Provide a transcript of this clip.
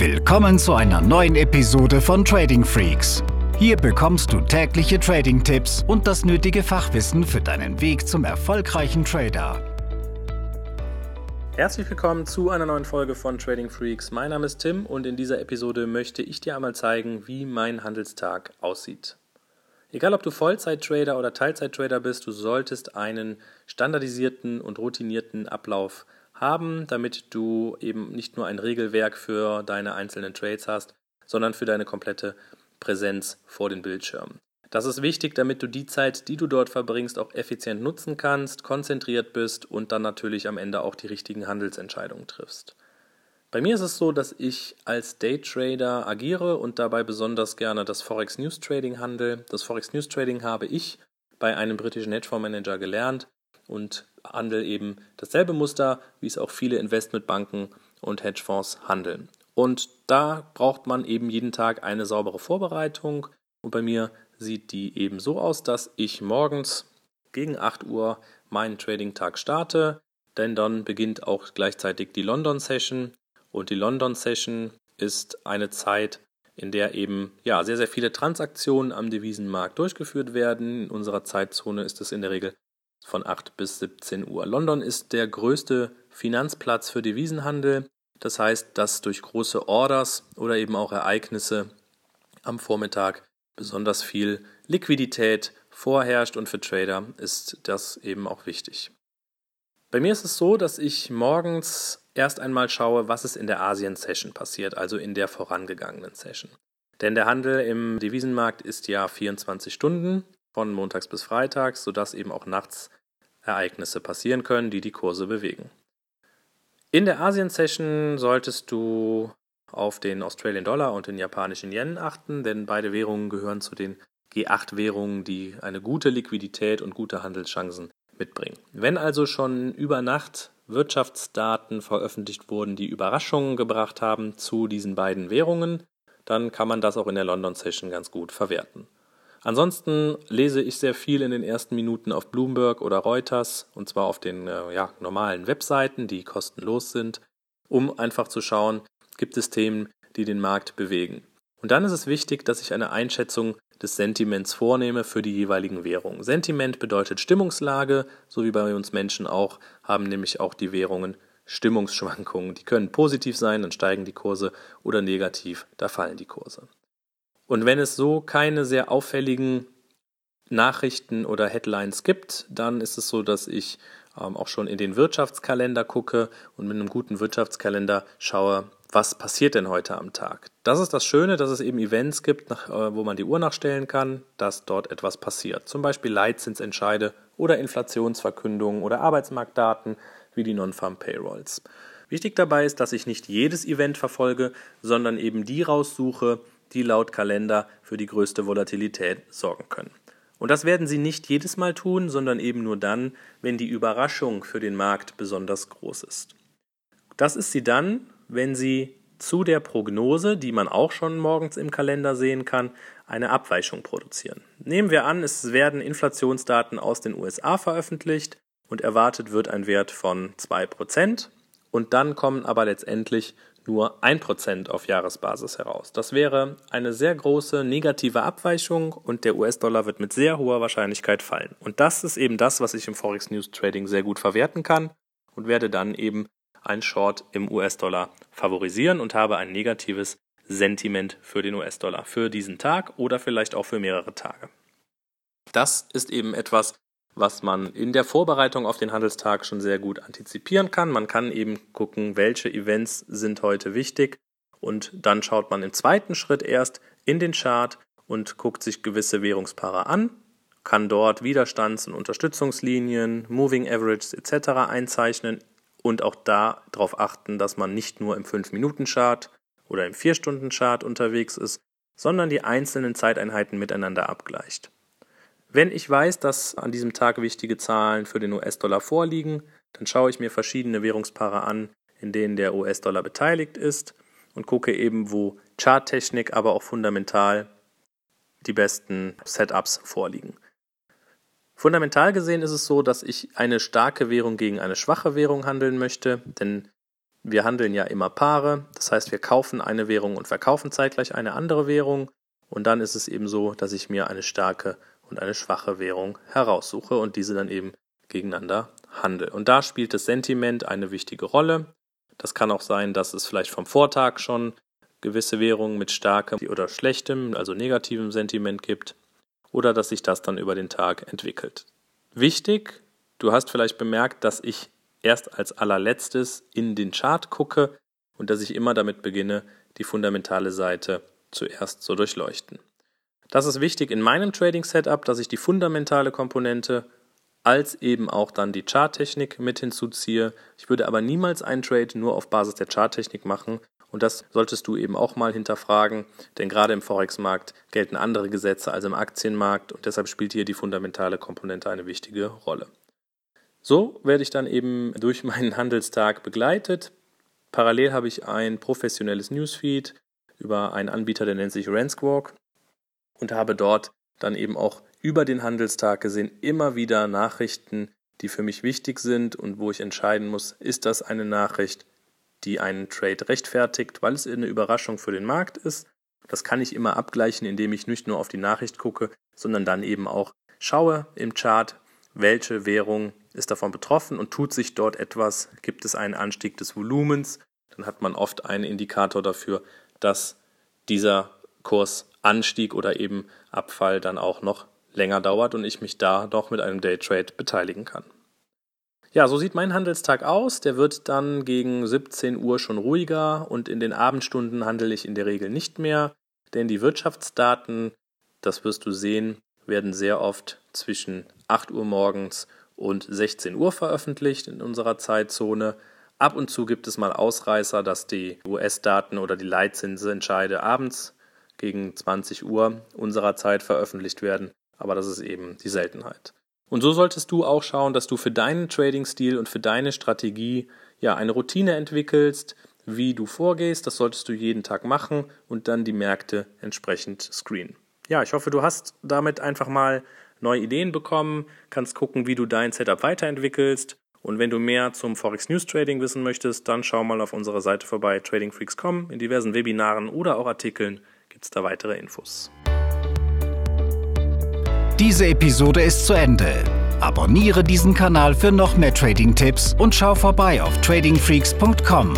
Willkommen zu einer neuen Episode von Trading Freaks. Hier bekommst du tägliche Trading-Tipps und das nötige Fachwissen für deinen Weg zum erfolgreichen Trader. Herzlich willkommen zu einer neuen Folge von Trading Freaks. Mein Name ist Tim und in dieser Episode möchte ich dir einmal zeigen, wie mein Handelstag aussieht. Egal ob du Vollzeit-Trader oder Teilzeit-Trader bist, du solltest einen standardisierten und routinierten Ablauf haben, damit du eben nicht nur ein Regelwerk für deine einzelnen Trades hast, sondern für deine komplette Präsenz vor den Bildschirmen. Das ist wichtig, damit du die Zeit, die du dort verbringst, auch effizient nutzen kannst, konzentriert bist und dann natürlich am Ende auch die richtigen Handelsentscheidungen triffst. Bei mir ist es so, dass ich als Daytrader agiere und dabei besonders gerne das Forex News Trading handle. Das Forex News Trading habe ich bei einem britischen Hedgefondsmanager gelernt und handle eben dasselbe Muster, wie es auch viele Investmentbanken und Hedgefonds handeln. Und da braucht man eben jeden Tag eine saubere Vorbereitung. Und bei mir sieht die eben so aus, dass ich morgens gegen 8 Uhr meinen Trading-Tag starte, denn dann beginnt auch gleichzeitig die London-Session. Und die London-Session ist eine Zeit, in der eben ja, sehr, sehr viele Transaktionen am Devisenmarkt durchgeführt werden. In unserer Zeitzone ist es in der Regel von 8 bis 17 Uhr. London ist der größte Finanzplatz für Devisenhandel. Das heißt, dass durch große Orders oder eben auch Ereignisse am Vormittag besonders viel Liquidität vorherrscht und für Trader ist das eben auch wichtig. Bei mir ist es so, dass ich morgens erst einmal schaue, was ist in der Asien-Session passiert, also in der vorangegangenen Session. Denn der Handel im Devisenmarkt ist ja 24 Stunden von montags bis freitags, sodass eben auch nachts Ereignisse passieren können, die die Kurse bewegen. In der Asien-Session solltest du auf den Australian Dollar und den japanischen Yen achten, denn beide Währungen gehören zu den G8-Währungen, die eine gute Liquidität und gute Handelschancen mitbringen. Wenn also schon über Nacht Wirtschaftsdaten veröffentlicht wurden, die Überraschungen gebracht haben zu diesen beiden Währungen, dann kann man das auch in der London Session ganz gut verwerten. Ansonsten lese ich sehr viel in den ersten Minuten auf Bloomberg oder Reuters und zwar auf den äh, ja, normalen Webseiten, die kostenlos sind, um einfach zu schauen, gibt es Themen, die den Markt bewegen. Und dann ist es wichtig, dass ich eine Einschätzung des Sentiments vornehme für die jeweiligen Währungen. Sentiment bedeutet Stimmungslage, so wie bei uns Menschen auch, haben nämlich auch die Währungen Stimmungsschwankungen. Die können positiv sein, dann steigen die Kurse, oder negativ, da fallen die Kurse. Und wenn es so keine sehr auffälligen Nachrichten oder Headlines gibt, dann ist es so, dass ich ähm, auch schon in den Wirtschaftskalender gucke und mit einem guten Wirtschaftskalender schaue, was passiert denn heute am Tag. Das ist das Schöne, dass es eben Events gibt, nach, äh, wo man die Uhr nachstellen kann, dass dort etwas passiert. Zum Beispiel Leitzinsentscheide oder Inflationsverkündungen oder Arbeitsmarktdaten wie die Non-Farm Payrolls. Wichtig dabei ist, dass ich nicht jedes Event verfolge, sondern eben die raussuche, die laut Kalender für die größte Volatilität sorgen können. Und das werden sie nicht jedes Mal tun, sondern eben nur dann, wenn die Überraschung für den Markt besonders groß ist. Das ist sie dann, wenn sie zu der Prognose, die man auch schon morgens im Kalender sehen kann, eine Abweichung produzieren. Nehmen wir an, es werden Inflationsdaten aus den USA veröffentlicht und erwartet wird ein Wert von 2%. Und dann kommen aber letztendlich nur 1% auf Jahresbasis heraus. Das wäre eine sehr große negative Abweichung und der US-Dollar wird mit sehr hoher Wahrscheinlichkeit fallen. Und das ist eben das, was ich im Forex News Trading sehr gut verwerten kann und werde dann eben ein Short im US-Dollar favorisieren und habe ein negatives Sentiment für den US-Dollar für diesen Tag oder vielleicht auch für mehrere Tage. Das ist eben etwas, was man in der Vorbereitung auf den Handelstag schon sehr gut antizipieren kann. Man kann eben gucken, welche Events sind heute wichtig und dann schaut man im zweiten Schritt erst in den Chart und guckt sich gewisse Währungspaare an, kann dort Widerstands- und Unterstützungslinien, Moving Averages etc. einzeichnen und auch darauf achten, dass man nicht nur im 5-Minuten-Chart oder im 4-Stunden-Chart unterwegs ist, sondern die einzelnen Zeiteinheiten miteinander abgleicht. Wenn ich weiß, dass an diesem Tag wichtige Zahlen für den US-Dollar vorliegen, dann schaue ich mir verschiedene Währungspaare an, in denen der US-Dollar beteiligt ist und gucke eben, wo Charttechnik, aber auch fundamental die besten Setups vorliegen. Fundamental gesehen ist es so, dass ich eine starke Währung gegen eine schwache Währung handeln möchte, denn Wir handeln ja immer Paare, das heißt, wir kaufen eine Währung und verkaufen zeitgleich eine andere Währung. Und dann ist es eben so, dass ich mir eine starke und eine schwache Währung heraussuche und diese dann eben gegeneinander handle. Und da spielt das Sentiment eine wichtige Rolle. Das kann auch sein, dass es vielleicht vom Vortag schon gewisse Währungen mit starkem oder schlechtem, also negativem Sentiment gibt oder dass sich das dann über den Tag entwickelt. Wichtig, du hast vielleicht bemerkt, dass ich erst als allerletztes in den Chart gucke und dass ich immer damit beginne, die fundamentale Seite zuerst zu durchleuchten. Das ist wichtig in meinem Trading Setup, dass ich die fundamentale Komponente als eben auch dann die Charttechnik mit hinzuziehe. Ich würde aber niemals einen Trade nur auf Basis der Charttechnik machen. Und das solltest du eben auch mal hinterfragen, denn gerade im Forex-Markt gelten andere Gesetze als im Aktienmarkt und deshalb spielt hier die fundamentale Komponente eine wichtige Rolle. So werde ich dann eben durch meinen Handelstag begleitet. Parallel habe ich ein professionelles Newsfeed über einen Anbieter, der nennt sich Ransquawk und habe dort dann eben auch über den Handelstag gesehen immer wieder Nachrichten, die für mich wichtig sind und wo ich entscheiden muss, ist das eine Nachricht, die einen Trade rechtfertigt, weil es eine Überraschung für den Markt ist. Das kann ich immer abgleichen, indem ich nicht nur auf die Nachricht gucke, sondern dann eben auch schaue im Chart, welche Währung ist davon betroffen und tut sich dort etwas, gibt es einen Anstieg des Volumens, dann hat man oft einen Indikator dafür, dass dieser Kursanstieg oder eben Abfall dann auch noch länger dauert und ich mich da doch mit einem Daytrade beteiligen kann. Ja, so sieht mein Handelstag aus. Der wird dann gegen 17 Uhr schon ruhiger und in den Abendstunden handle ich in der Regel nicht mehr, denn die Wirtschaftsdaten, das wirst du sehen, werden sehr oft zwischen 8 Uhr morgens und 16 Uhr veröffentlicht in unserer Zeitzone. Ab und zu gibt es mal Ausreißer, dass die US-Daten oder die Leitzinsentscheide abends gegen 20 Uhr unserer Zeit veröffentlicht werden, aber das ist eben die Seltenheit. Und so solltest du auch schauen, dass du für deinen Trading-Stil und für deine Strategie ja eine Routine entwickelst, wie du vorgehst. Das solltest du jeden Tag machen und dann die Märkte entsprechend screenen. Ja, ich hoffe, du hast damit einfach mal neue Ideen bekommen, kannst gucken, wie du dein Setup weiterentwickelst. Und wenn du mehr zum Forex News Trading wissen möchtest, dann schau mal auf unserer Seite vorbei, tradingfreaks.com. In diversen Webinaren oder auch Artikeln gibt es da weitere Infos. Diese Episode ist zu Ende. Abonniere diesen Kanal für noch mehr Trading-Tipps und schau vorbei auf tradingfreaks.com.